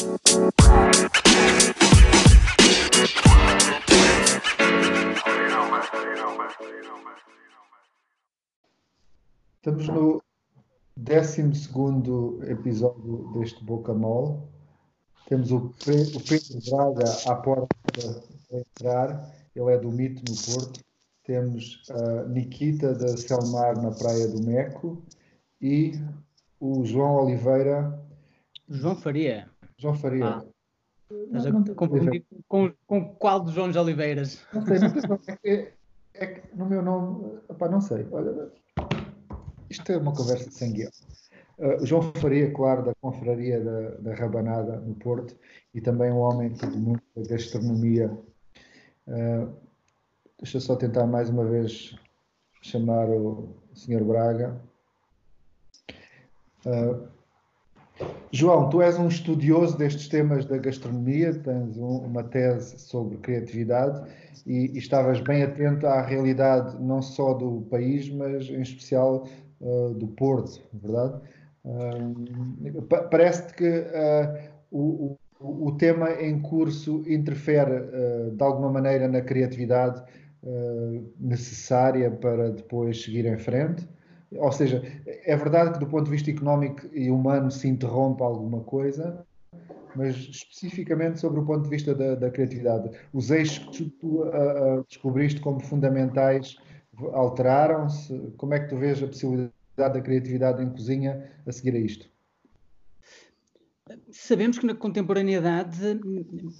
Estamos no 12 episódio deste Boca Mole. Temos o, Pedro Braga à porta para entrar, ele é do Mito no Porto. Temos a Nikita da Selmar na Praia do Meco e o João Oliveira. João Faria. João Faria. Ah. Estás a confundir com, com qual dos João Oliveiras? Não sei, não sei é, é, que no meu nome, opá, não sei. Olha, isto é uma conversa sem guião. Uh, o João Faria, claro, da Confraria da, da, Rabanada, no Porto, e também um homem do mundo da gastronomia. Uh, deixa eu só tentar mais uma vez chamar o Sr. Braga. Uh, João, tu és um estudioso destes temas da gastronomia, tens um, uma tese sobre criatividade e, e, estavas bem atento à realidade não só do país, mas em especial uh, do Porto, verdade? Uh, Parece-te que uh, o, o, o, tema em curso interfere de alguma maneira na criatividade necessária para depois seguir em frente? Ou seja, é verdade que do ponto de vista económico e humano se interrompe alguma coisa, mas especificamente sobre o ponto de vista da, da criatividade, os eixos que tu uh, descobriste como fundamentais alteraram-se? Como é que tu vês a possibilidade da criatividade em cozinha a seguir a isto? Sabemos que na contemporaneidade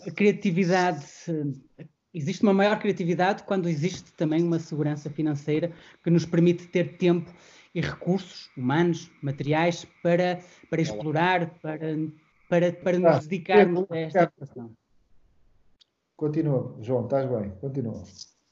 a criatividade existe uma maior criatividade quando existe também uma segurança financeira que nos permite ter tempo e recursos humanos, materiais, para, para explorar, para, para, para nos ah, dedicarmos a esta situação. Continua, João, estás bem, continua.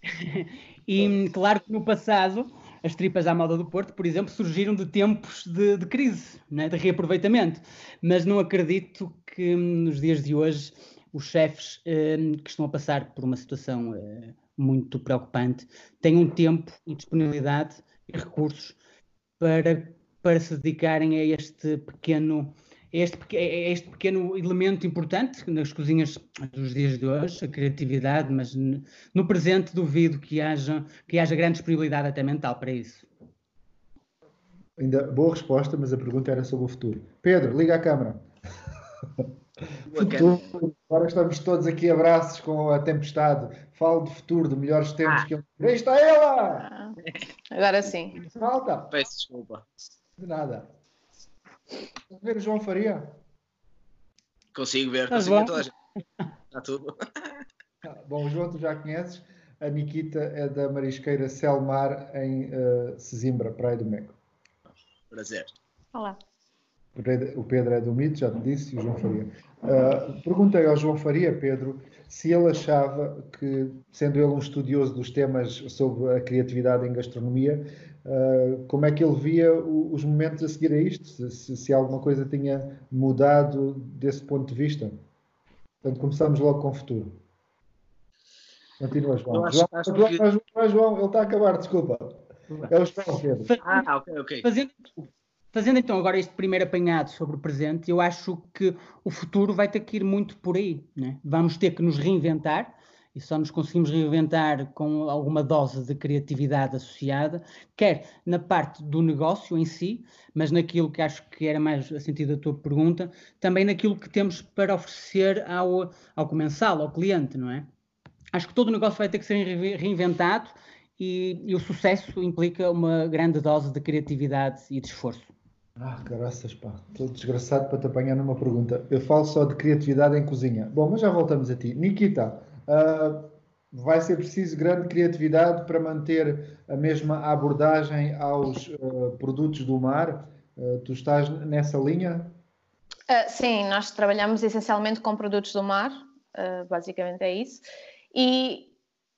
e claro que no passado as tripas à moda do Porto, por exemplo, surgiram de tempos de, de crise, né, de reaproveitamento, mas não acredito que nos dias de hoje os chefes eh, que estão a passar por uma situação eh, muito preocupante tenham tempo e disponibilidade e recursos para, para se dedicarem a este pequeno este, este pequeno elemento importante nas cozinhas dos dias de hoje, a criatividade, mas no presente duvido que haja, que haja grande disponibilidade até mental para isso. Ainda boa resposta, mas a pergunta era sobre o futuro. Pedro, liga a câmara. Futuro. Agora estamos todos aqui abraços com a tempestade. Falo do futuro, de melhores tempos ah. que eu. Aí está ela! Agora sim. Falta. Peço desculpa. De nada. Vamos ver o João Faria? Consigo ver, consigo ver toda a gente. Está tudo. Ah, bom, João tu já conheces. A Nikita é da Marisqueira Selmar, em uh, Sesimbra, Praia do Meco. Prazer. Olá. O Pedro é do Mito, já te disse, e o João Faria. Uh, perguntei ao João Faria, Pedro, se ele achava que, sendo ele um estudioso dos temas sobre a criatividade em gastronomia, uh, como é que ele via o, os momentos a seguir a isto, se, se, alguma coisa tinha mudado desse ponto de vista. Portanto, começamos logo com o futuro. Continua, João. Acho, João, acho que... João, João, ele está a acabar, desculpa. É o João, Pedro. Ah, ok, ok. Fazendo, Fazendo então agora este primeiro apanhado sobre o presente, eu acho que o futuro vai ter que ir muito por aí. Né? Vamos ter que nos reinventar, e só nos conseguimos reinventar com alguma dose de criatividade associada, quer na parte do negócio em si, mas naquilo que acho que era mais a sentido da tua pergunta, também naquilo que temos para oferecer ao, ao comensal, ao cliente, não é? Acho que todo o negócio vai ter que ser reinventado e, e o sucesso implica uma grande dose de criatividade e de esforço. Ah, caraças, pá. Estou desgraçado para te apanhar numa pergunta. Eu falo só de criatividade em cozinha. Bom, mas já voltamos a ti. Nikita, uh, vai ser preciso grande criatividade para manter a mesma abordagem aos uh, produtos do mar? Uh, tu estás nessa linha? sim, nós trabalhamos essencialmente com produtos do mar, basicamente é isso. E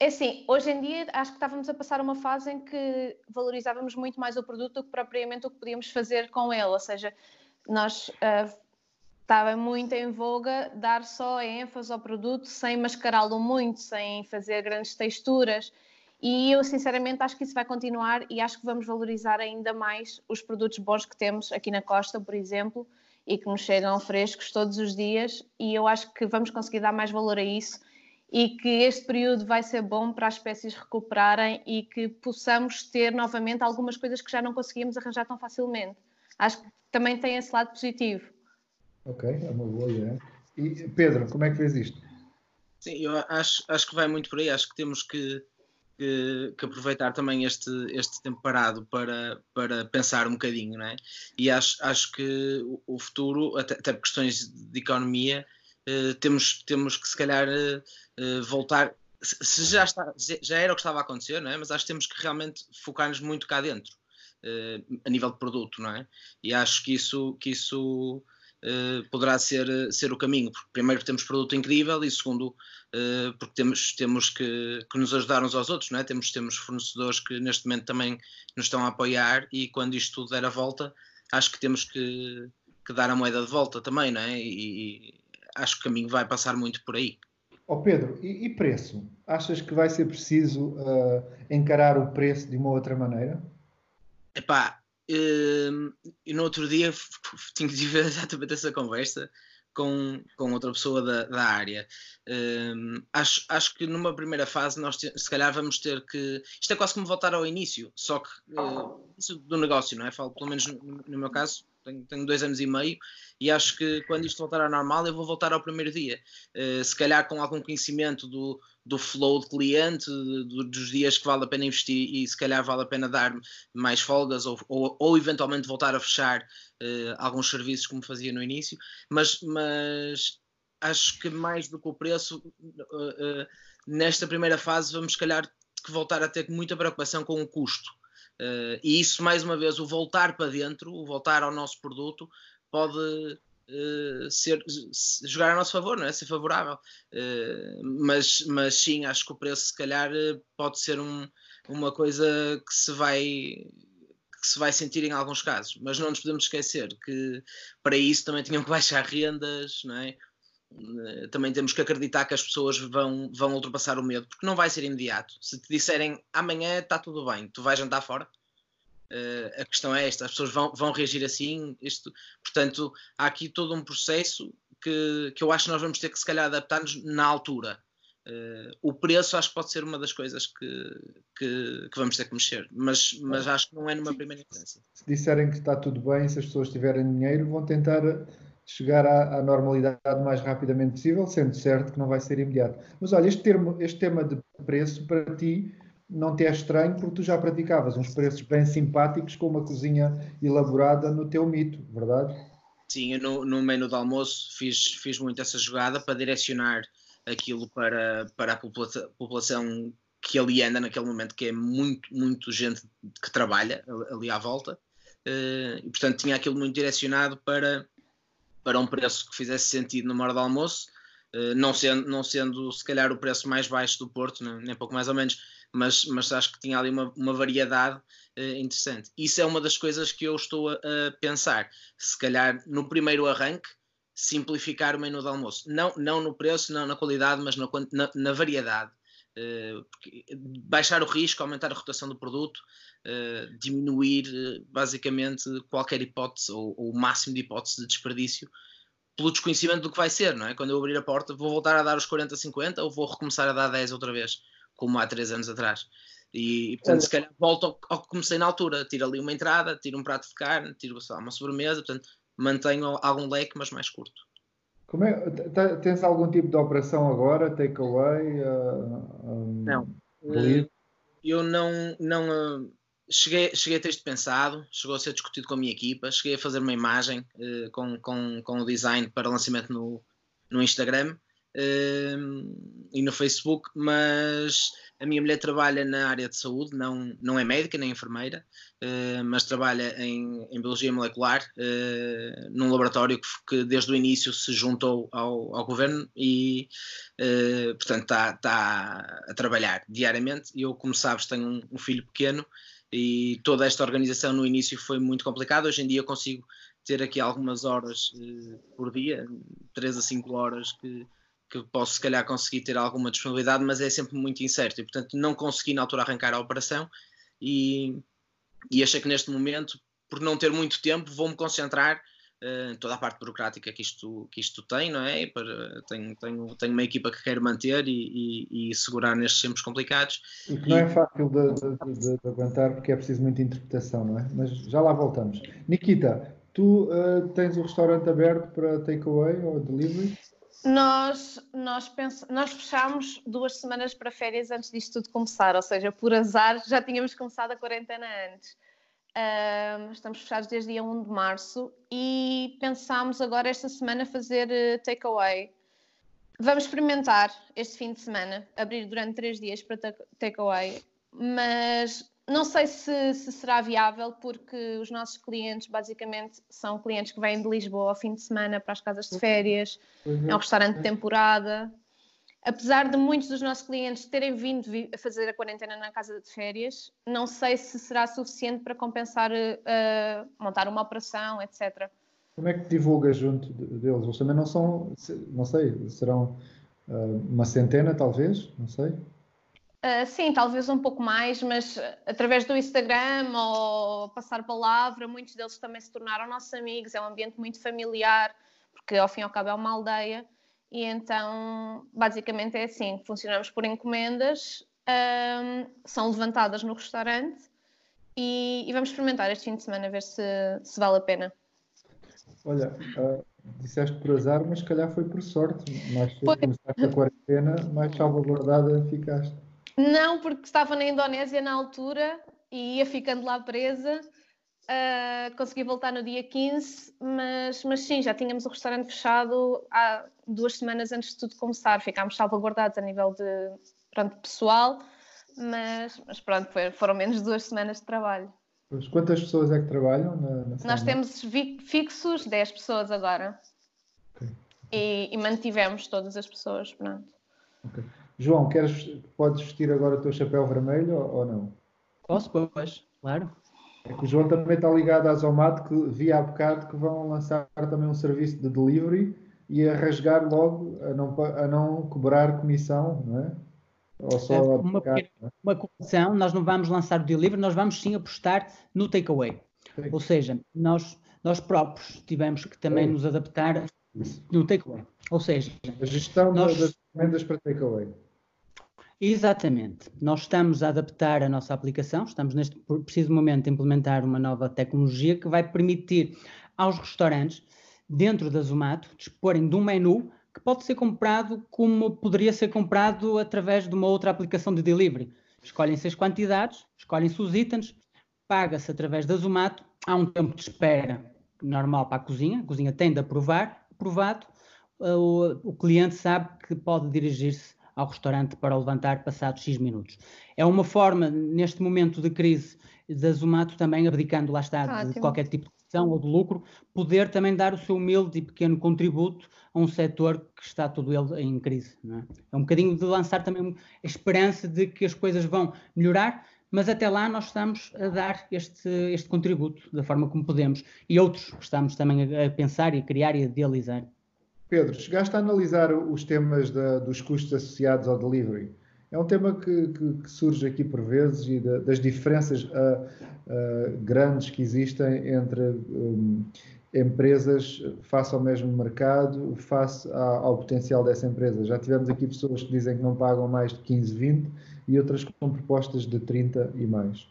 é assim, hoje em dia acho que estávamos a passar uma fase em que valorizávamos muito mais o produto do que propriamente o que podíamos fazer com ele, ou seja, nós uh, estava muito em voga dar só ênfase ao produto sem mascará-lo muito, sem fazer grandes texturas. E eu sinceramente acho que isso vai continuar e acho que vamos valorizar ainda mais os produtos bons que temos aqui na costa, por exemplo, e que nos chegam frescos todos os dias. E eu acho que vamos conseguir dar mais valor a isso e que este período vai ser bom para as espécies recuperarem e que possamos ter novamente algumas coisas que já não conseguíamos arranjar tão facilmente. Acho que também tem esse lado positivo. Ok, é uma boa ideia. E Pedro, como é que vês isto? Sim, eu acho, acho que vai muito por aí. Acho que temos que, que, que, aproveitar também este, este tempo parado para, para pensar um bocadinho, não é? E acho, acho que o, futuro, até, até por questões de economia, eh, temos, temos que se calhar eh, eh, voltar. Se já, está, já era o que estava a acontecer, não é? mas acho que temos que realmente focar-nos muito cá dentro, a nível de produto, não é? E acho que isso, que isso poderá ser, ser o caminho, porque primeiro temos produto incrível e segundo porque temos, temos que, que nos ajudar uns aos outros, não é? Temos, temos fornecedores que neste momento também nos estão a apoiar e quando isto tudo der a volta, acho que temos que, que dar a moeda de volta também, não é? E, acho que o caminho vai passar muito por aí. Ó oh Pedro, e, e, preço? Achas que vai ser preciso uh, encarar o preço de uma outra maneira? Epá, uh, e no outro dia tive exatamente essa conversa com, com outra pessoa da, da área. Uh, acho, acho que numa primeira fase nós te, se calhar vamos ter que. Isto é quase como voltar ao início, só que uh, isso do negócio, não é? Falo pelo menos no, no meu caso, tenho, tenho, dois anos e meio e acho que quando isto voltar ao normal eu vou voltar ao primeiro dia. Uh, se calhar com algum conhecimento do, do flow de cliente, de, dos dias que vale a pena investir e se calhar vale a pena dar mais folgas ou, ou, ou eventualmente voltar a fechar uh, alguns serviços como fazia no início, mas, mas acho que mais do que o preço, uh, nesta primeira fase vamos se calhar que voltar a ter muita preocupação com o custo. Uh, e isso, mais uma vez, o voltar para dentro, o voltar ao nosso produto, pode uh, ser, jogar a nosso favor, não é? Ser favorável. Uh, mas, mas sim, acho que o preço, se calhar, pode ser um, uma coisa que se vai que se vai sentir em alguns casos, mas não nos podemos esquecer que para isso também tinham que baixar rendas, não é? Também temos que acreditar que as pessoas vão, vão ultrapassar o medo, porque não vai ser imediato. Se te disserem amanhã está tudo bem, tu vais jantar fora, uh, a questão é esta: as pessoas vão, vão reagir assim. Isto, portanto, há aqui todo um processo que, que eu acho que nós vamos ter que, se calhar, adaptar-nos na altura. Uh, o preço acho que pode ser uma das coisas que, que, que, vamos ter que mexer, mas, mas acho que não é numa primeira instância. Se disserem que está tudo bem, se as pessoas tiverem dinheiro, vão tentar chegar à, à, normalidade o mais rapidamente possível, sendo certo que não vai ser imediato. Mas olha, este, termo, este tema de preço para ti não te é estranho porque tu já praticavas uns preços bem simpáticos com uma cozinha elaborada no teu mito, verdade? Sim, eu no, no menu do almoço fiz, fiz muito essa jogada para direcionar aquilo para, para a população, população que ali anda naquele momento, que é muito, muito gente que trabalha ali à volta. Uh, e portanto tinha aquilo muito direcionado para para um preço que fizesse sentido numa hora de almoço, uh, não, sendo, não sendo se calhar o preço mais baixo do Porto, nem, pouco mais ou menos, mas, mas acho que tinha ali uma, uma variedade uh, interessante. Isso é uma das coisas que eu estou a, a, pensar. Se calhar no primeiro arranque, simplificar o menu de almoço. Não, não no preço, não na qualidade, mas na, na, na variedade. Uh, baixar o risco, aumentar a rotação do produto, uh, diminuir uh, basicamente qualquer hipótese ou, ou, o máximo de hipótese de desperdício pelo desconhecimento do que vai ser, não é? Quando eu abrir a porta, vou voltar a dar os 40, 50 ou vou recomeçar a dar 10 outra vez, como há 3 anos atrás. E, e portanto, se calhar volto ao, ao, que comecei na altura, tiro ali uma entrada, tiro um prato de carne, tiro lá, uma sobremesa, portanto, mantenho algum leque, mas mais curto. Como é, tens algum tipo de operação agora, takeaway? Uh, não. Uh, eu não, não uh, cheguei, cheguei a ter isto pensado, chegou a ser discutido com a minha equipa, cheguei a fazer uma imagem uh, com, com, com o design para lançamento no, no Instagram e no Facebook, mas a minha mulher trabalha na área de saúde, não, não é médica nem enfermeira, uh, mas trabalha em, em biologia molecular uh, num laboratório que, que, desde o início se juntou ao, ao governo e, uh, portanto, está tá a trabalhar diariamente. Eu, como sabes, tenho um, um, filho pequeno e toda esta organização no início foi muito complicada. Hoje em dia consigo ter aqui algumas horas por dia, 3 a 5 horas que que posso se calhar conseguir ter alguma disponibilidade, mas é sempre muito incerto e portanto não consegui na altura arrancar a operação e, e achei que neste momento, por não ter muito tempo, vou-me concentrar uh, toda a parte burocrática que isto, que isto tem, não é? Para, tenho, tenho, tenho uma equipa que quero manter e, e, e segurar nestes tempos complicados. E que não é fácil de, de, de, de, aguentar porque é preciso muita interpretação, não é? Mas já lá voltamos. Nikita, tu uh, tens o restaurante aberto para takeaway ou delivery? Nós, nós, pens... nós fechámos duas semanas para férias antes disto tudo começar, ou seja, por azar já tínhamos começado a quarentena antes. Estamos fechados desde dia 1 de março e pensámos agora esta semana fazer uh, takeaway. Vamos experimentar este fim de semana, abrir durante três dias para takeaway, mas não sei se, se, será viável porque os nossos clientes basicamente são clientes que vêm de Lisboa ao fim de semana para as casas de férias, uhum. é um restaurante de temporada apesar de muitos dos nossos clientes terem vindo a fazer a quarentena na casa de férias, não sei se será suficiente para compensar uh, montar uma operação, etc. Como é que divulga junto deles? Eles também não são, não sei, serão uh, uma centena talvez, não sei. Uh, sim, talvez um pouco mais, mas através do Instagram ou passar palavra, muitos deles também se tornaram nossos amigos. É um ambiente muito familiar, porque ao fim e ao cabo é uma aldeia. E então, basicamente é assim: funcionamos por encomendas, um, são levantadas no restaurante e, e, vamos experimentar este fim de semana, ver se, se vale a pena. Olha, uh, disseste por azar, mas se calhar foi por sorte. Mais cedo começaste a quarentena, mais salvaguardada ficaste. Não, porque estava na Indonésia na altura e ia ficando lá presa Uh, consegui voltar no dia 15, mas, mas sim, já tínhamos o restaurante fechado há duas semanas antes de tudo começar. Ficámos salvaguardados a nível de pronto, pessoal, mas, mas pronto, foi, foram menos duas semanas de trabalho. Mas quantas pessoas é que trabalham na, na Nós temos fixos 10 pessoas agora. Okay. E, e, mantivemos todas as pessoas, pronto. Okay. João, queres, podes vestir agora o teu chapéu vermelho ou, ou não? Posso, pois, claro. É que o João também está ligado à Zomato, que vi há bocado que vão lançar também um serviço de delivery e a rasgar logo, a não, a não cobrar comissão, não é? Ou só é, uma, é? uma comissão, nós não vamos lançar o delivery, nós vamos sim apostar no takeaway. Ou seja, nós, nós próprios tivemos que também nos adaptar no takeaway. Ou seja, a gestão nós... das encomendas para takeaway. Exatamente. Nós estamos a adaptar a nossa aplicação, estamos neste preciso momento a implementar uma nova tecnologia que vai permitir aos restaurantes, dentro da Zomato, disporem de um menu que pode ser comprado como poderia ser comprado através de uma outra aplicação de delivery. Escolhem-se as quantidades, escolhem-se os itens, paga-se através da Zomato, há um tempo de espera normal para a cozinha, a cozinha tem de aprovar, aprovado, o, o cliente sabe que pode dirigir-se ao restaurante para o levantar passados X minutos. É uma forma, neste momento de crise da Zumato, também abdicando, lá está, de qualquer tipo de ação ou de lucro, poder também dar o seu humilde e pequeno contributo a um setor que está todo ele em crise. É? é? um bocadinho de lançar também a esperança de que as coisas vão melhorar, mas até lá nós estamos a dar este, este contributo da forma como podemos e outros que estamos também a, a pensar e a criar e a idealizar. Pedro, chegaste a analisar os temas da, dos custos associados ao delivery. É um tema que, que, que surge aqui por vezes e da, das diferenças uh, uh, grandes que existem entre um, empresas face ao mesmo mercado, face a, ao potencial dessa empresa. Já tivemos aqui pessoas que dizem que não pagam mais de 15, 20 e outras com propostas de 30 e mais.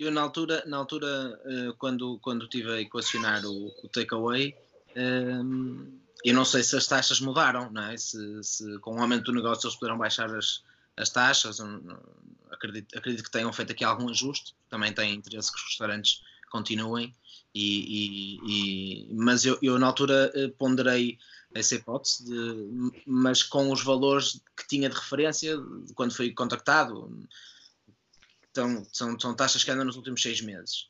Eu, na altura, na altura uh, quando, quando tive a equacionar o, o takeaway, um, eu não sei se as taxas mudaram, não é? se, se com o aumento do negócio eles puderam baixar as, as taxas. Acredito, acredito, que tenham feito aqui algum ajuste. Também têm interesse que os restaurantes continuem. E, e, e mas eu, eu, na altura eh, ponderei essa hipótese, de, mas com os valores que tinha de referência quando fui contactado. Então, são, são taxas que andam nos últimos seis meses.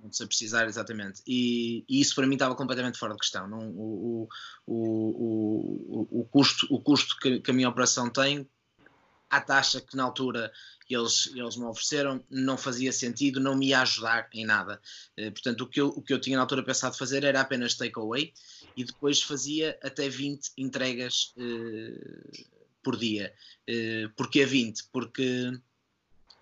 Não sei precisar exatamente. E, e, isso para mim estava completamente fora de questão. Não, o, o, o, o, custo, o custo que, que a minha operação tem, a taxa que na altura eles, eles me ofereceram, não fazia sentido, não me ia ajudar em nada. Uh, portanto, o que, eu, o que eu tinha na altura pensado fazer era apenas takeaway e depois fazia até 20 entregas uh, por dia. Uh, porquê 20? Porque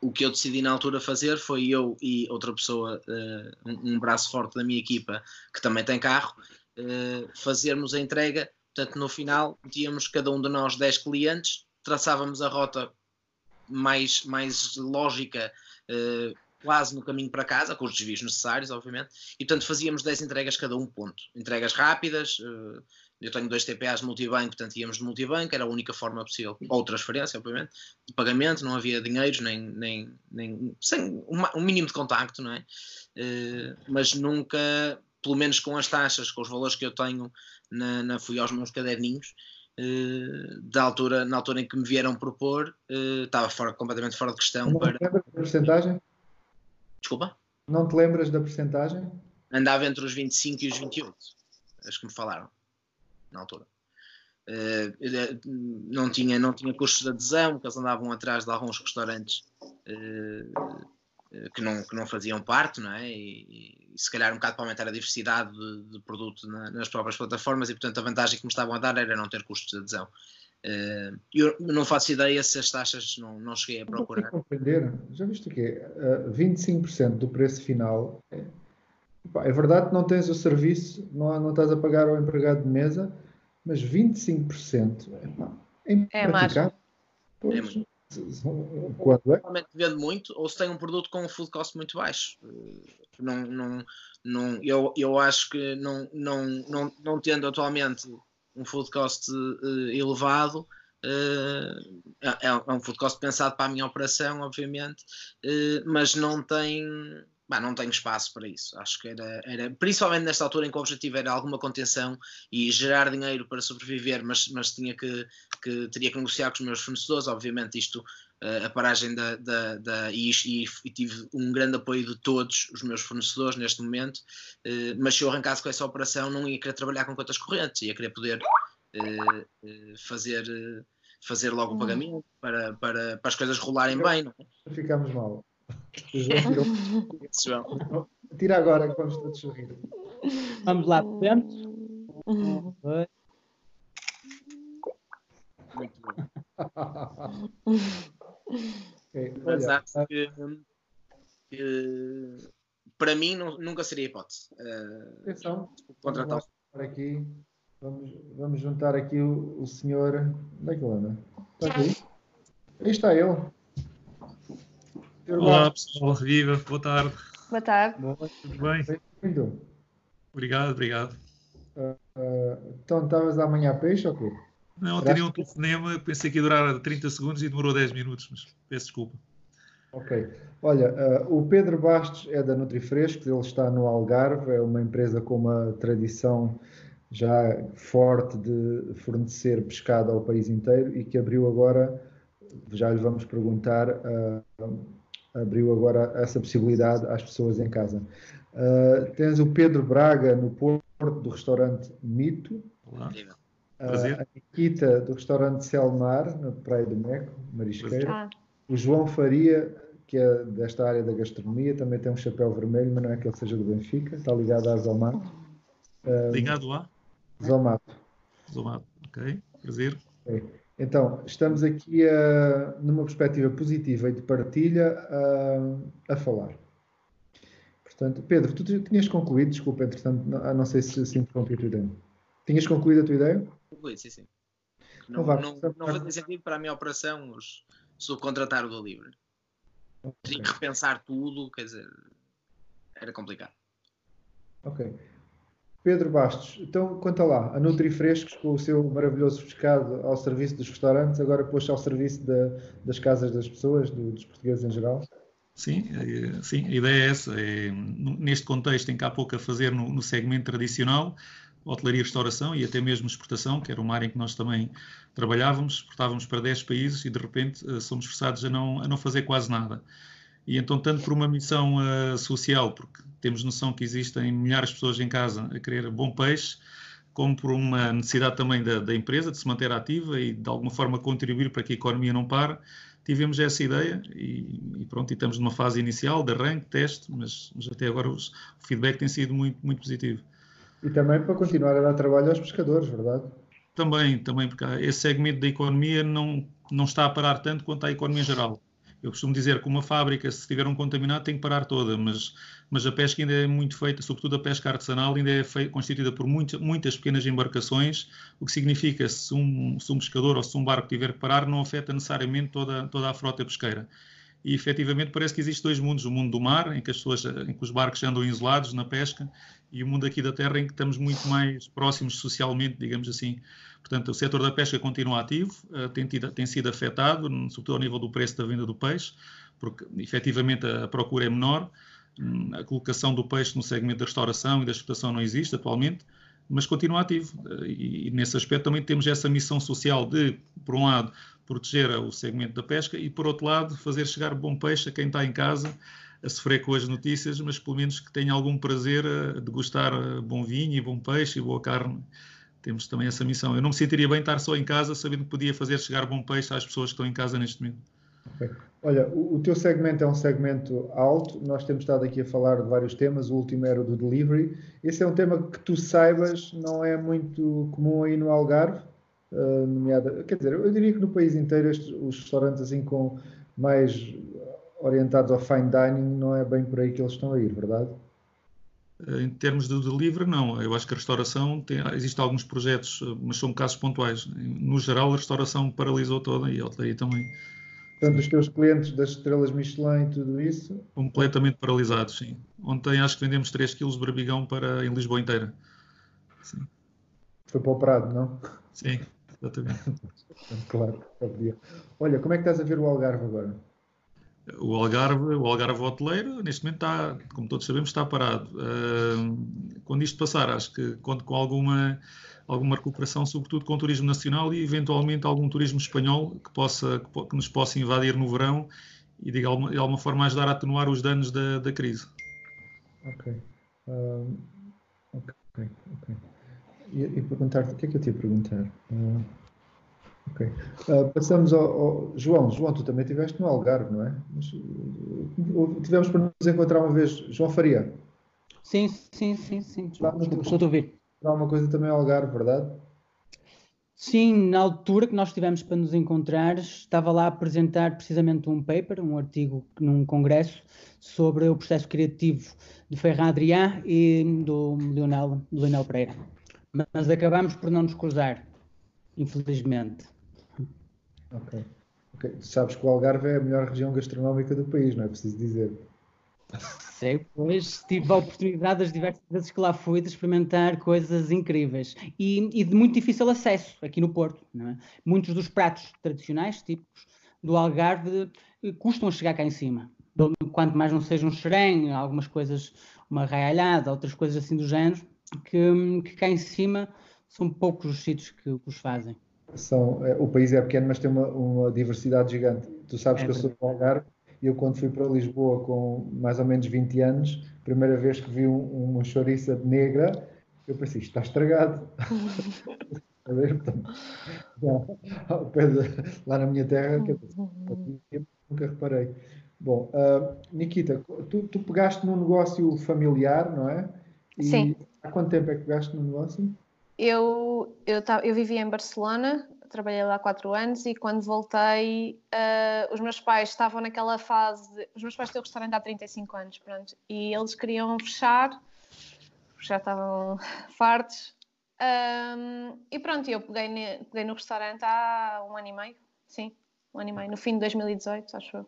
o que eu decidi na altura fazer foi eu e outra pessoa, uh, um, um, braço forte da minha equipa, que também tem carro, uh, fazermos a entrega. Portanto, no final, tínhamos cada um de nós 10 clientes, traçávamos a rota mais, mais lógica, uh, quase no caminho para casa, com os desvios necessários, obviamente, e portanto fazíamos 10 entregas cada um ponto. Entregas rápidas, eu tenho dois TPAs de multibanco, portanto íamos de multibanco, era a única forma possível, ou transferência, obviamente, de pagamento, não havia dinheiros, nem, nem, nem sem um, mínimo de contacto, não é? Uh, mas nunca, pelo menos com as taxas, com os valores que eu tenho, na, na fui aos meus caderninhos, uh, da altura, na altura em que me vieram propor, uh, estava fora, completamente fora de questão. Não para... te lembras da porcentagem? Desculpa? Não te lembras da porcentagem? Andava entre os 25 e os 28, acho que me falaram na altura. Uh, não, tinha, não tinha custos de adesão, porque eles andavam atrás de alguns restaurantes uh, que, não, que não faziam parte, não é? E, e, se calhar um bocado para aumentar a diversidade de, de produto na, nas próprias plataformas, e portanto a vantagem que me estavam a dar era não ter custos de adesão. Uh, eu não faço ideia se as taxas não, não cheguei a procurar. compreender, já viste o quê? Uh, 25% do preço final é verdade que não tens o serviço, não, não estás a pagar ao empregado de mesa, mas 25% é, é, é mais. Pois, é quando é? Normalmente vendo muito, ou se tem um produto com um food cost muito baixo. Não, não, não, eu, eu acho que não, não, não, não tendo atualmente um food cost uh, elevado, uh, é, é, um food cost pensado para a minha operação, obviamente, uh, mas não tem bah, não tenho espaço para isso. Acho que era, era, principalmente nesta altura em que o objetivo era alguma contenção e gerar dinheiro para sobreviver, mas, mas tinha que, que teria que negociar com os meus fornecedores. Obviamente, isto, uh, a paragem da. da, da e, e, e, tive um grande apoio de todos os meus fornecedores neste momento, uh, mas se eu arrancasse com essa operação, não ia querer trabalhar com contas correntes, ia querer poder uh, fazer. fazer logo o uhum. pagamento para, para, para as coisas rolarem bem. Não é? Ficamos mal. Tira agora que vamos todos sorrir. Vamos lá, podemos? Um, dois. Muito bom. okay, Mas olha, acho que, que, para mim não, nunca seria hipótese. Uh, Atenção, contratar. Vamos, aqui, vamos, vamos juntar aqui o, o senhor. Onde é que ele anda? Está aqui? Aí está ele. Olá pessoal, viva, boa tarde. Boa tarde. Tudo bem? Bem-vindo. Obrigado, obrigado. Uh, uh, então estavas amanhã a peixe ou quê? Não, teria um telefonema, pensei que ia durar 30 segundos e demorou 10 minutos, mas peço desculpa. Ok. Olha, uh, o Pedro Bastos é da Nutrifrescos, ele está no Algarve, é uma empresa com uma tradição já forte de fornecer pescado ao país inteiro e que abriu agora, já lhe vamos perguntar, uh, abriu agora essa possibilidade às pessoas em casa. Uh, tens o Pedro Braga no Porto do restaurante Mito. Olá. Uh, a Nikita do restaurante Selmar, na Praia do Meco, Marisqueira. Ah. O João Faria, que é desta área da gastronomia, também tem um chapéu vermelho, mas não é que ele seja do Benfica, está ligado à Zomato. Uh, ligado a? Zomato. Zomato, ok. Prazer. Okay. Então, estamos aqui uh, numa perspectiva positiva e de partilha uh, a falar. Portanto, Pedro, tu tinhas concluído, desculpa, entretanto, não, não sei se, se interrompi a tua ideia. Tinhas concluído a tua ideia? Concluído, sim, sim. Não, então, não, não, não fazia sentido para a minha operação os subcontratar o do livre. Okay. Tinha que repensar tudo, quer dizer, era complicado. Ok. Pedro Bastos, então conta lá, a Nutri Frescos com o seu maravilhoso pescado ao serviço dos restaurantes, agora pôs ao serviço da, das casas das pessoas, do, dos portugueses em geral? Sim, é, sim, a ideia é essa. É, neste contexto em que há pouco a fazer no, no segmento tradicional, hotelaria restauração e até mesmo exportação, que era uma área em que nós também trabalhávamos, exportávamos para 10 países e de repente eh, somos forçados a não, a não fazer quase nada. E então, tanto por uma missão uh, social, porque temos noção que existem milhares de pessoas em casa a querer bom peixe, como por uma necessidade também da, da, empresa de se manter ativa e de alguma forma contribuir para que a economia não pare, tivemos essa ideia e, e pronto, e estamos numa fase inicial de arranque, teste, mas, mas até agora os, o feedback tem sido muito, muito positivo. E também para continuar a dar trabalho aos pescadores, verdade? Também, também, porque esse segmento da economia não, não está a parar tanto quanto a economia geral Eu costumo dizer que uma fábrica, se tiver um contaminado, tem que parar toda, mas, mas a pesca ainda é muito feita, sobretudo a pesca artesanal, ainda é feita, constituída por muita, muitas pequenas embarcações, o que significa se um, se um pescador ou se um barco tiver que parar, não afeta necessariamente toda, toda a frota pesqueira e efetivamente parece que existem dois mundos, o mundo do mar, em que, as pessoas, em que os barcos andam isolados na pesca, e o mundo aqui da terra, em que estamos muito mais próximos socialmente, digamos assim. Portanto, o setor da pesca continua ativo, uh, tem, tido, tem, sido afetado, sobretudo ao nível do preço da venda do peixe, porque efetivamente a, procura é menor, hum, a colocação do peixe no segmento da restauração e da exportação não existe atualmente, mas continua ativo. E, e, nesse aspecto também temos essa missão social de, por um lado, proteger o segmento da pesca e, por outro lado, fazer chegar bom peixe a quem está em casa a sofrer com as notícias, mas pelo menos que tenha algum prazer a degustar bom vinho e bom peixe e boa carne. Temos também essa missão. Eu não me sentiria bem estar só em casa sabendo que podia fazer chegar bom peixe às pessoas que estão em casa neste momento. Olha, o, teu segmento é um segmento alto, nós temos estado aqui a falar de vários temas, o último era o do delivery. Esse é um tema que tu saibas, não é muito comum aí no Algarve, uh, nomeada, quer dizer, eu diria que no país inteiro estes, os restaurantes assim com mais orientados ao fine dining não é bem por aí que eles estão a ir, verdade? Eh, em termos de delivery, não. Eu acho que a restauração tem, existem alguns projetos, mas são casos pontuais. No geral, a restauração paralisou toda e a hotelaria também. Portanto, os teus clientes das estrelas Michelin e tudo isso? Completamente paralisados, sim. Ontem acho que vendemos 3 kg de barbigão para, em Lisboa inteira. Sim. Foi para o Prado, não? Sim, exatamente. claro, sabia. Olha, como é que estás a ver o Algarve agora? O Algarve, o Algarve hoteleiro, neste momento está, como todos sabemos, está parado. Uh, quando isto passar, acho que conto com alguma alguma recuperação, sobretudo com o turismo nacional e eventualmente algum turismo espanhol que, possa, que, nos possa invadir no verão e de alguma, de alguma forma ajudar a atenuar os danos da, da crise. Ok. Ok, ok. E, perguntar-te, o que é que eu te ia perguntar? Uh, ok. Uh, passamos ao, ao, João. João, tu também estiveste no Algarve, não é? Mas, uh, tivemos para nos encontrar uma vez. João Faria. Sim, sim, sim, sim. Estou a ouvir alguma coisa também ao Algarve, verdade? Sim, na altura que nós tivemos para nos encontrar, estava lá a apresentar precisamente um paper, um artigo num congresso sobre o processo criativo de Ferran Adrià e do Leonel, do Leonel Pereira. Mas acabamos por não nos cruzar, infelizmente. Ok. okay. Sabes que o Algarve é a melhor região gastronómica do país, não é preciso dizer. Sei, pois tive a oportunidade das diversas vezes que lá fui de experimentar coisas incríveis e, e de muito difícil acesso aqui no Porto. É? Muitos dos pratos tradicionais, típicos do Algarve, custam a chegar cá em cima. Quanto mais não seja um xerém, algumas coisas, uma raialhada, outras coisas assim do género, que, que cá em cima são poucos os sítios que, que os fazem. São, é, o país é pequeno, mas tem uma, uma diversidade gigante. Tu sabes é que eu sou do Algarve eu, quando fui para Lisboa com mais ou menos 20 anos, primeira vez que vi um, uma chouriça negra, eu pensei, isto está estragado. lá na minha terra, nunca reparei. Bom, uh, Nikita, tu, tu, pegaste num negócio familiar, não é? E Sim. Há quanto tempo é que pegaste no negócio? Eu, eu, eu vivia em Barcelona trabalhei lá quatro anos e quando voltei, uh, os meus pais estavam naquela fase. Os meus pais têm o restaurante há 35 anos, pronto, e eles queriam fechar, já estavam fartos. Um, e pronto, eu peguei, ne, peguei no restaurante há um ano e meio, sim, um ano e meio, no fim de 2018, acho eu.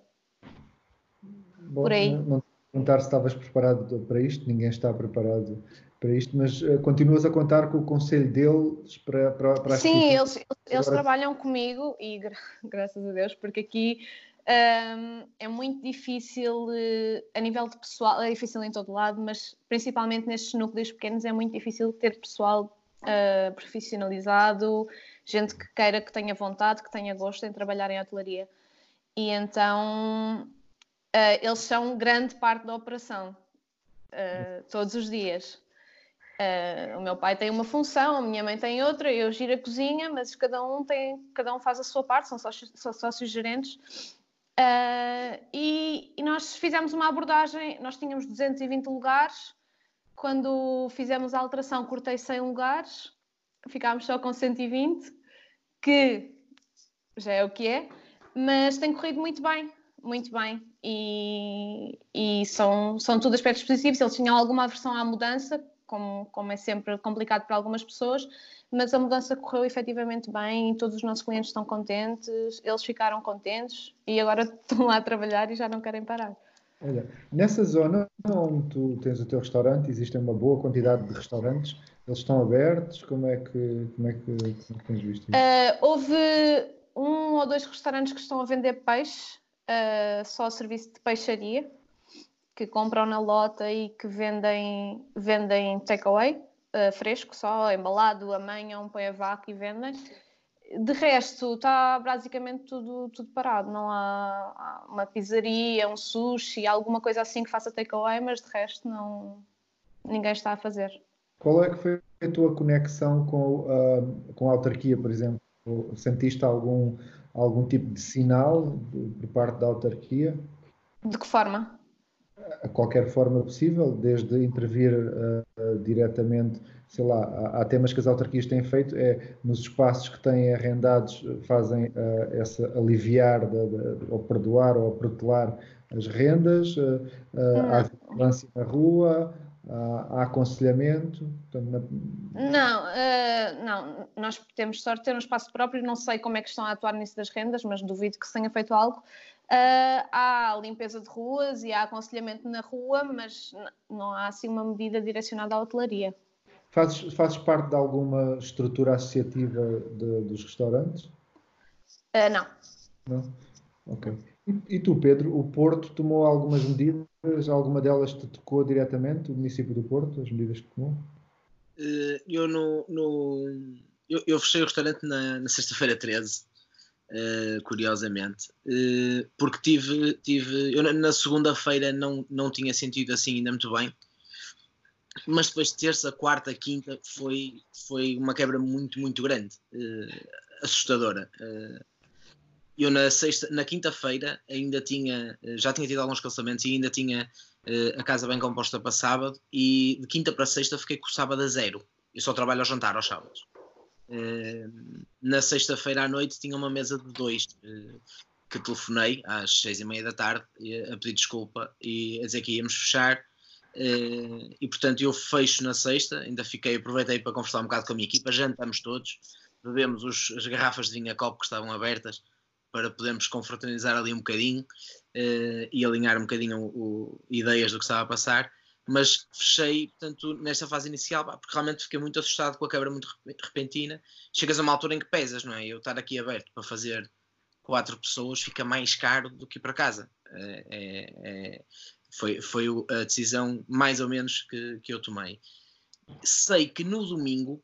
Bom, Por aí. Não, não perguntar se estavas preparado para isto, ninguém está preparado para isto, mas uh, continuas a contar com o conselho deles para, para, para Sim, eles, eles, eles trabalham comigo e gra graças a Deus, porque aqui um, é muito difícil uh, a nível de pessoal, é difícil em todo lado, mas principalmente nestes núcleos pequenos é muito difícil ter pessoal uh, profissionalizado, gente que queira, que tenha vontade, que tenha gosto em trabalhar em hotelaria. E então eles são grande parte da operação. todos os dias. Uh, o meu pai tem uma função, a minha mãe tem outra, eu giro a cozinha, mas cada um tem, cada um faz a sua parte, são sócios, gerentes. Uh, e, e, nós fizemos uma abordagem, nós tínhamos 220 lugares, quando fizemos a alteração cortei 100 lugares, ficámos só com 120, que já é o que é, mas tem corrido muito bem. muito bem e, e são, são tudo aspectos positivos. Eles tinham alguma aversão à mudança, como, como é sempre complicado para algumas pessoas, mas a mudança correu efetivamente bem, todos os nossos clientes estão contentes, eles ficaram contentes e agora estão lá a trabalhar e já não querem parar. Olha, nessa zona onde tu tens o teu restaurante, existe uma boa quantidade de restaurantes, eles estão abertos? Como é que, como é que, como é que tens visto isso? Uh, houve um ou dois restaurantes que estão a vender peixe, uh, só serviço de peixaria, que compram na lota e que vendem, vendem takeaway, uh, fresco só, embalado, amanham, põe a vaca e vendem. De resto, está basicamente tudo, tudo parado. Não há, há, uma pizzaria, um sushi, alguma coisa assim que faça takeaway, mas de resto não, ninguém está a fazer. Qual é que foi a tua conexão com, uh, com a autarquia, por exemplo? Sentiste algum, algum tipo de sinal por parte da autarquia? De que forma? A qualquer forma possível, desde intervir uh, diretamente, sei lá, há, há, temas que as autarquias têm feito, é nos espaços que têm arrendados, fazem uh, essa aliviar, de, de, ou perdoar ou protelar as rendas, uh, há vigilância na rua, há, aconselhamento? Portanto, na... Não, não, nós temos sorte de ter um espaço próprio, não sei como é que estão a atuar nisso das rendas, mas duvido que se tenha feito algo. Uh, há limpeza de ruas e há aconselhamento na rua, mas não há assim uma medida direcionada à hotelaria. Fazes, fazes parte de alguma estrutura associativa de, dos restaurantes? Uh, não. Não? Ok. E, e tu, Pedro, o Porto tomou algumas medidas alguma delas te tocou diretamente, o município do Porto, as medidas que tomou? Uh, eu no, no eu, eu, fechei o restaurante na, na sexta-feira 13, uh, curiosamente, uh, porque tive, tive eu na segunda-feira não, não tinha sentido assim ainda muito bem, mas depois de terça, quarta, quinta foi, foi uma quebra muito, muito grande, assustadora eu na sexta, na quinta-feira ainda tinha, já tinha tido alguns cancelamentos e ainda tinha uh, a casa bem composta para sábado e de quinta para sexta fiquei com o sábado a zero. Eu só trabalho ao jantar aos sábados. Na sexta-feira à noite tinha uma mesa de dois uh, que telefonei às seis e meia da tarde a pedir desculpa e a dizer que íamos fechar. e portanto eu fecho na sexta, ainda fiquei, aproveitei para conversar um bocado com a minha equipa, jantamos todos, bebemos os, as garrafas de vinho a copo que estavam abertas para podermos confraternizar ali um bocadinho uh, e alinhar um bocadinho o, ideias do que estava a passar. Mas fechei, portanto, nesta fase inicial, porque realmente fiquei muito assustado com a quebra muito repentina. Chegas a uma altura em que pesas, não é? Eu estar aqui aberto para fazer quatro pessoas fica mais caro do que ir para casa. É, é, é, foi, foi a decisão, mais ou menos, que, que eu tomei. Sei que no domingo,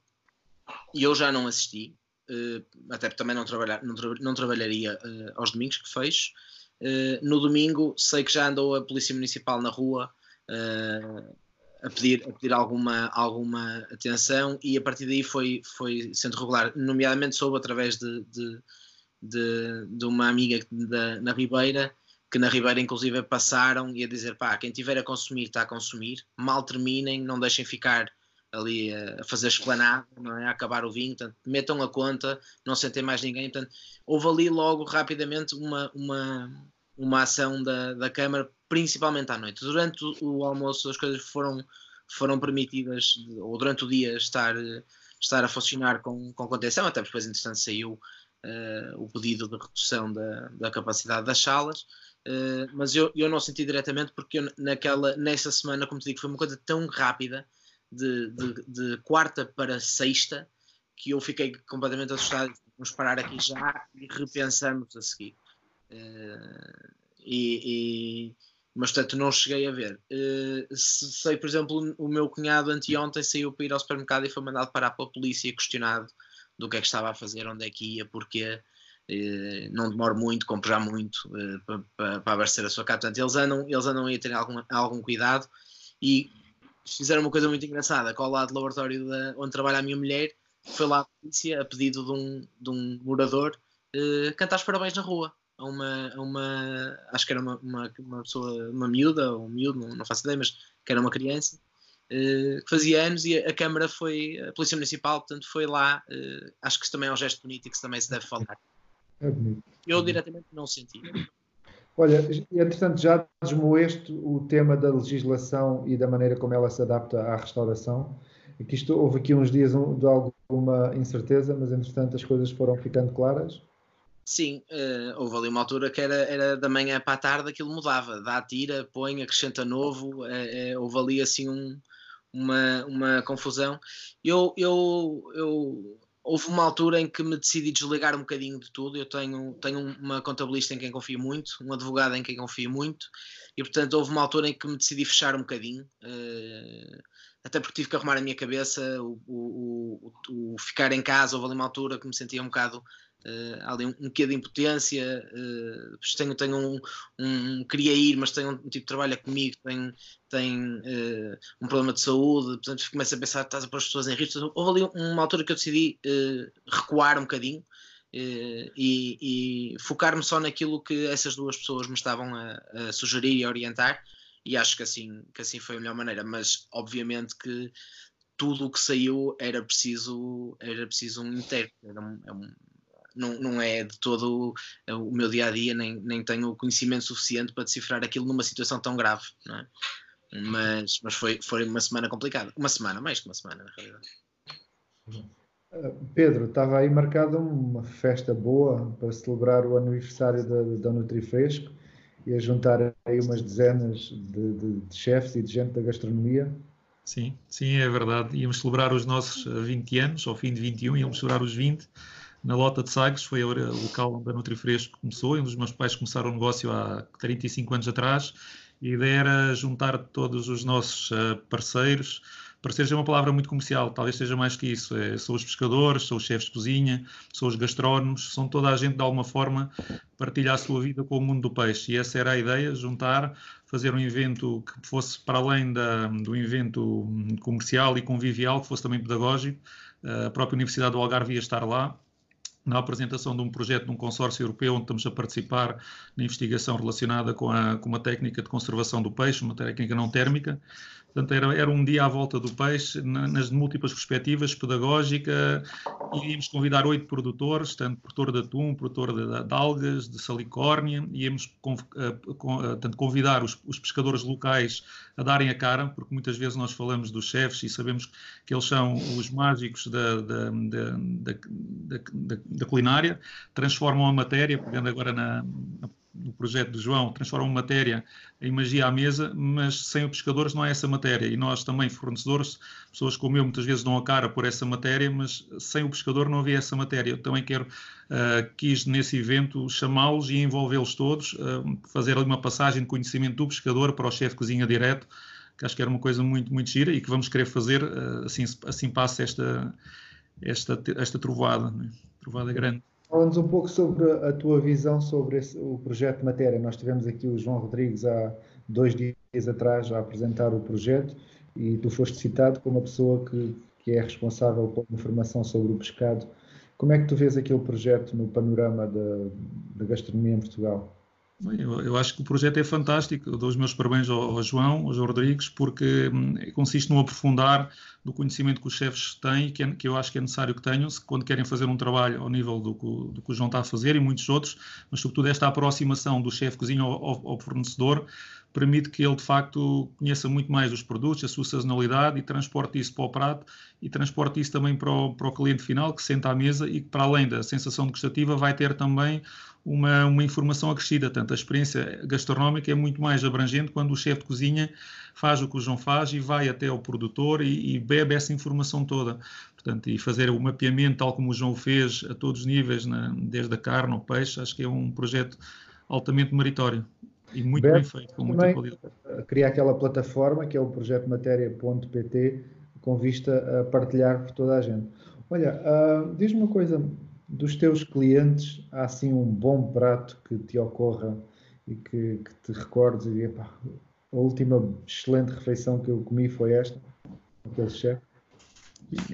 e eu já não assisti, uh, até porque também não, trabalhar, não, tra não trabalharia uh, aos domingos que fecho. Uh, no domingo sei que já andou a Polícia Municipal na rua a pedir, a pedir alguma, alguma atenção e a partir daí foi, foi sendo regular, nomeadamente soube através de, de, de, de uma amiga da, na Ribeira, que na Ribeira inclusive passaram e a dizer pá, quem tiver a consumir está a consumir, mal terminem, não deixem ficar ali a fazer esplanada, não é? a acabar o vinho, portanto, metam a conta, não sentem mais ninguém. Portanto, houve ali logo rapidamente uma, uma, uma ação da, da Câmara, principalmente à noite. Durante o, almoço as coisas foram, foram permitidas, ou durante o dia, estar, estar a funcionar com, com contenção, até depois, entretanto, saiu uh, o pedido de redução da, da capacidade das salas. Uh, mas eu, eu não senti diretamente porque eu, naquela, nessa semana, como te digo, foi uma coisa tão rápida de, de, de, quarta para sexta que eu fiquei completamente assustado. Vamos parar aqui já e repensamos a seguir. Uh, e, e, mas portanto não cheguei a ver. Uh, sei, por exemplo, o meu cunhado anteontem saiu para ir ao supermercado e foi mandado parar pela polícia questionado do que é que estava a fazer, onde é que ia, porque uh, não demoro muito, compro já muito para, para, para abastecer a sua casa. Portanto, eles andam, eles andam a ter algum, algum cuidado e fizeram uma coisa muito engraçada, que ao lado do laboratório de, onde trabalha a minha mulher, foi lá a polícia, a pedido de um, de um morador, cantar os parabéns na rua. A uma, a uma acho que era uma, uma, uma pessoa, uma miúda, ou um miúdo, não, não faço ideia, mas que era uma criança, uh, que fazia anos e a, Câmara foi, a Polícia Municipal, portanto, foi lá. Uh, acho que isso também é um gesto bonito e que também se deve falar. É bonito. Eu diretamente não senti. Olha, entretanto, já desmoeste o tema da legislação e da maneira como ela se adapta à restauração. Aqui estou, houve aqui uns dias de alguma incerteza, mas entretanto as coisas foram ficando claras. Sim, uh, houve ali uma altura que era, era da manhã para a tarde, aquilo mudava, dá, tira, põe, acrescenta novo, uh, uh, houve ali assim um, uma, uma confusão. Eu, eu, eu, houve uma altura em que me decidi desligar um bocadinho de tudo. Eu tenho, tenho uma contabilista em quem confio muito, um advogado em quem confio muito, e portanto houve uma altura em que me decidi fechar um bocadinho. até porque tive que arrumar a minha cabeça, o, o, o, o ficar em casa, houve ali uma altura que me sentia um bocado Uh, há ali um, um quê de impotência, uh, tenho, tenho um, um, queria ir, mas tenho um, tipo de trabalho comigo, tem, tem uh, um problema de saúde, portanto começo a pensar, estás a pôr as pessoas em risco. Houve ali uma altura que eu decidi recuar um bocadinho e, e focar-me só naquilo que essas duas pessoas me estavam a, a, sugerir e a orientar, e acho que assim, que assim foi a melhor maneira, mas obviamente que tudo o que saiu era preciso, era preciso um intérprete, era um, é um não, não é de todo o meu dia a dia, nem, nem tenho conhecimento suficiente para decifrar aquilo numa situação tão grave, não é? Mas, mas foi, foi uma semana complicada. Uma semana, mais que uma semana, na realidade. Ah, Pedro, estava aí marcada uma festa boa para celebrar o aniversário da, da Nutrifresco e a juntar aí umas dezenas de, de, de chefes e de gente da gastronomia. Sim, sim, é verdade. Íamos celebrar os nossos 20 anos, ao fim de 21, íamos celebrar os 20 na Lota de Sagres, foi o local onde a Nutrifresco começou, e dos meus pais começaram o negócio há 35 anos atrás, e a ideia era juntar todos os nossos uh, parceiros, parceiros é uma palavra muito comercial, talvez seja mais que isso, é, são os pescadores, são os chefes de cozinha, são os gastrónomos, são toda a gente de alguma forma partilhar a sua vida com o mundo do peixe, e essa era a ideia, juntar, fazer um evento que fosse para além da, do evento comercial e convivial, que fosse também pedagógico, a própria Universidade do Algarve ia estar lá, na apresentação de um projeto de um consórcio europeu onde estamos a participar na investigação relacionada com, a, com uma técnica de conservação do peixe, uma técnica não térmica, Portanto, era, era um dia à volta do peixe, nas múltiplas perspectivas, pedagógica. Iríamos convidar oito produtores, tanto produtor de atum, produtor de, de algas, de salicórnia. Íamos conv, con, uh, tanto convidar os, os, pescadores locais a darem a cara, porque muitas vezes nós falamos dos chefes e sabemos que eles são os mágicos da, da, da, da culinária, transformam a matéria, pegando agora na, na no projeto de João, transformam matéria em magia à mesa, mas sem os pescadores não há essa matéria. E nós também, fornecedores, pessoas como eu, muitas vezes dão a cara por essa matéria, mas sem o pescador não havia essa matéria. Eu também quero, uh, quis nesse evento chamá-los e envolvê-los todos, uh, fazer ali uma passagem de conhecimento do pescador para o chefe de cozinha direto, que acho que era uma coisa muito, muito gira e que vamos querer fazer, uh, assim, assim passa esta, esta, esta trovada, né? trovada grande. Fala-nos um pouco sobre a tua visão sobre esse, o projeto matéria. Nós tivemos aqui o João Rodrigues há dois dias atrás a apresentar o projeto e tu foste citado como a pessoa que, que é responsável pela informação sobre o pescado. Como é que tu vês aquele projeto no panorama da gastronomia em Portugal? Bem, eu, eu, acho que o projeto é fantástico. Eu dou os meus parabéns ao, ao João, ao João Rodrigues, porque hum, consiste no aprofundar do conhecimento que os chefes têm, que, é, que eu acho que é necessário que tenham, quando querem fazer um trabalho ao nível do, do, que o João está a fazer e muitos outros, mas sobretudo esta aproximação do chefe cozinha ao, ao, ao, fornecedor permite que ele de facto conheça muito mais os produtos, a sua sazonalidade e transporte isso para o prato e transporte isso também para o, para o cliente final que senta à mesa e que para além da sensação degustativa vai ter também uma, uma informação acrescida. Tanto a experiência gastronómica é muito mais abrangente quando o chefe de cozinha faz o que o João faz e vai até ao produtor e, e bebe essa informação toda. Portanto, e fazer o mapeamento tal como o João fez a todos os níveis, na, desde a carne ao peixe, acho que é um projeto altamente meritório e muito bem feito, com muita qualidade. Criar aquela plataforma que é o projeto matéria.pt com vista a partilhar por toda a gente. Olha, uh, diz-me uma coisa, dos teus clientes, há assim um bom prato que te ocorra e que, que te recordes e epá, a última excelente refeição que eu comi foi esta, aquele chefe?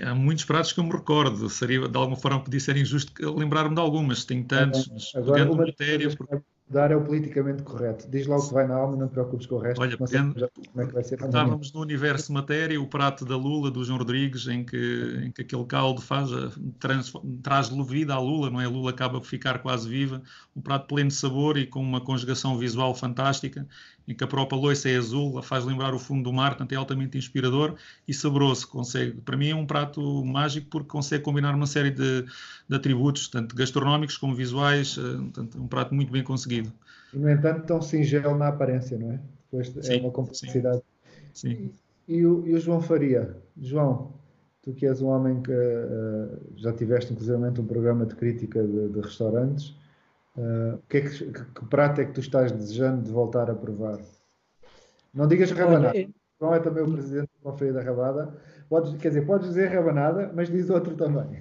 Há muitos pratos que eu me recordo. Seria, de alguma forma, podia ser injusto lembrar-me de algumas. Tenho tantos, agora, uma matéria. Porque... dar é o politicamente correto. Diz lá o que vai na alma, não te preocupes com o resto. Olha, sei como é que vai ser. Estávamos no universo matéria, o prato da Lula, do João Rodrigues, em que, em que aquele caldo faz, trans, traz vida à Lula, não é? A Lula acaba por ficar quase viva. Um prato pleno de sabor e com uma conjugação visual fantástica, em que a própria loiça é azul, a faz lembrar o fundo do mar, portanto é altamente inspirador e saboroso. Consegue, para mim é um prato mágico porque consegue combinar uma série de, de atributos, tanto gastronómicos como visuais, eh, portanto, é um prato muito bem conseguido. E, no entanto, tão singelo na aparência, não é? Depois é sim, é uma complexidade. Sim. sim. E, e, o, e, o, João Faria? João, tu que és um homem que uh, já tiveste, inclusive, um programa de crítica de, de restaurantes, uh, que, é que, que, prato é que tu estás desejando de voltar a provar? Não digas rabanada. João é também o presidente da Conferência da Rabada. Podes, quer dizer, podes dizer rabanada, mas diz outro também.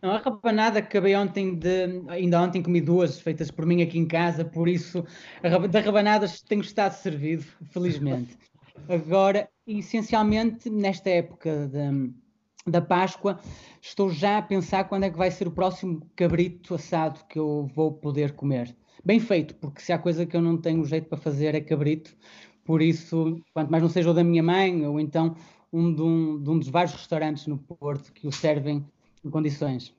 Não, a rabanada acabei ontem de. Ainda ontem comi duas feitas por mim aqui em casa, por isso da rabanada tenho estado servido, felizmente. Agora, essencialmente, nesta época de, da Páscoa, estou já a pensar quando é que vai ser o próximo cabrito assado que eu vou poder comer. Bem feito, porque se há coisa que eu não tenho jeito para fazer é cabrito, por isso, quanto mais não seja o da minha mãe, ou então um de um, de um dos vários restaurantes no Porto que o servem em condições.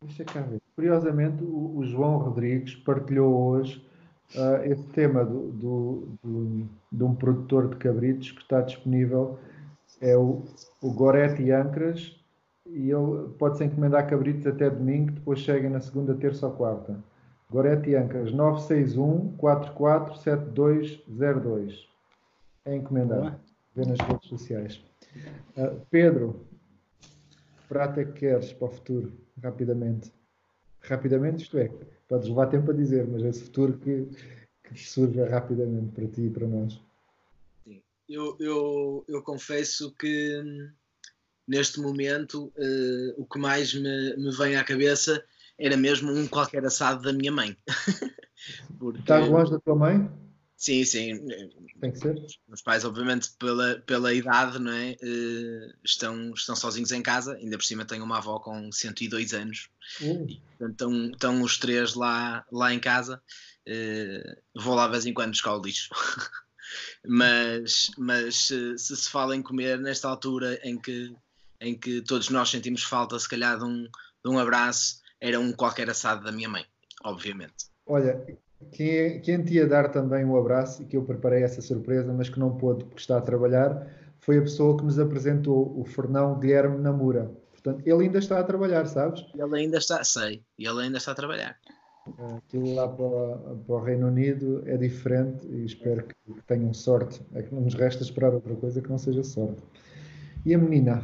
Deixa cá ver. Curiosamente, o, João Rodrigues partilhou hoje uh, esse tema do, do, do, de um produtor de cabritos que está disponível. É o, o Goretti Ancras e ele pode-se encomendar cabritos até domingo, depois chega na segunda, terça ou quarta. Goretti Ancras 961 447202. É encomendar ver nas redes sociais. Uh, Pedro, que prato é que queres para o futuro? Rapidamente. Rapidamente, isto é, podes levar tempo a dizer, mas esse futuro que, que surja rapidamente para ti e para nós. Eu, eu, eu confesso que neste momento uh, o que mais me, me vem à cabeça era mesmo um qualquer assado da minha mãe. Porque... Estás longe da tua mãe? Sim, sim. Tem que ser. Os pais, obviamente, pela, pela idade, não é? Uh, estão, estão sozinhos em casa. Ainda por cima tenho uma avó com 102 anos. Uh. E, portanto, estão, estão os três lá, lá em casa. Uh, vou lá de vez em quando buscar o lixo. mas mas se, se, se fala em comer nesta altura em que, em que todos nós sentimos falta, se calhar, de um, de um abraço, era um qualquer assado da minha mãe, obviamente. Olha, quem, quem te ia dar também um abraço e que eu preparei essa surpresa, mas que não pôde porque está a trabalhar, foi a pessoa que nos apresentou, o Fernão Guilherme Namura. Portanto, ele ainda está a trabalhar, sabes? Ele ainda está, sei, ele ainda está a trabalhar. Aquilo lá para, para o Reino Unido é diferente e espero que, que tenham sorte. É que não nos resta esperar outra coisa que não seja sorte. E a menina?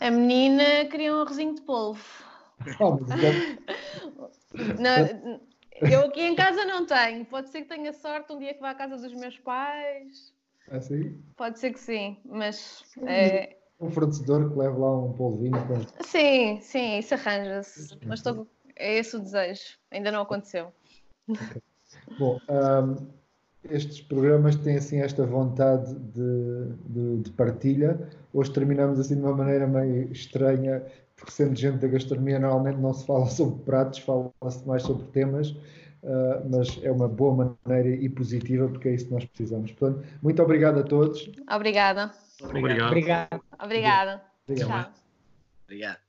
A menina queria um arrozinho de polvo. Oh, mas... É não, eu aqui em casa não tenho. Pode ser que tenha sorte um dia que vá à casa dos meus pais. É assim? Pode ser que sim, mas. É... Um fornecedor que leve lá um polvinho. Sim, sim, isso arranja-se. Mas estou... é esse o desejo. Ainda não aconteceu. Okay. Bom, um, estes programas têm assim esta vontade de, de, de, partilha. Hoje terminamos assim de uma maneira meio estranha, porque sendo gente da gastronomia, normalmente não se fala sobre pratos, fala-se mais sobre temas, uh, mas é uma boa maneira e positiva, porque é isso que nós precisamos. Portanto, muito obrigado a todos. Obrigada. Obrigado. Obrigado. Obrigada. Obrigado. Obrigado.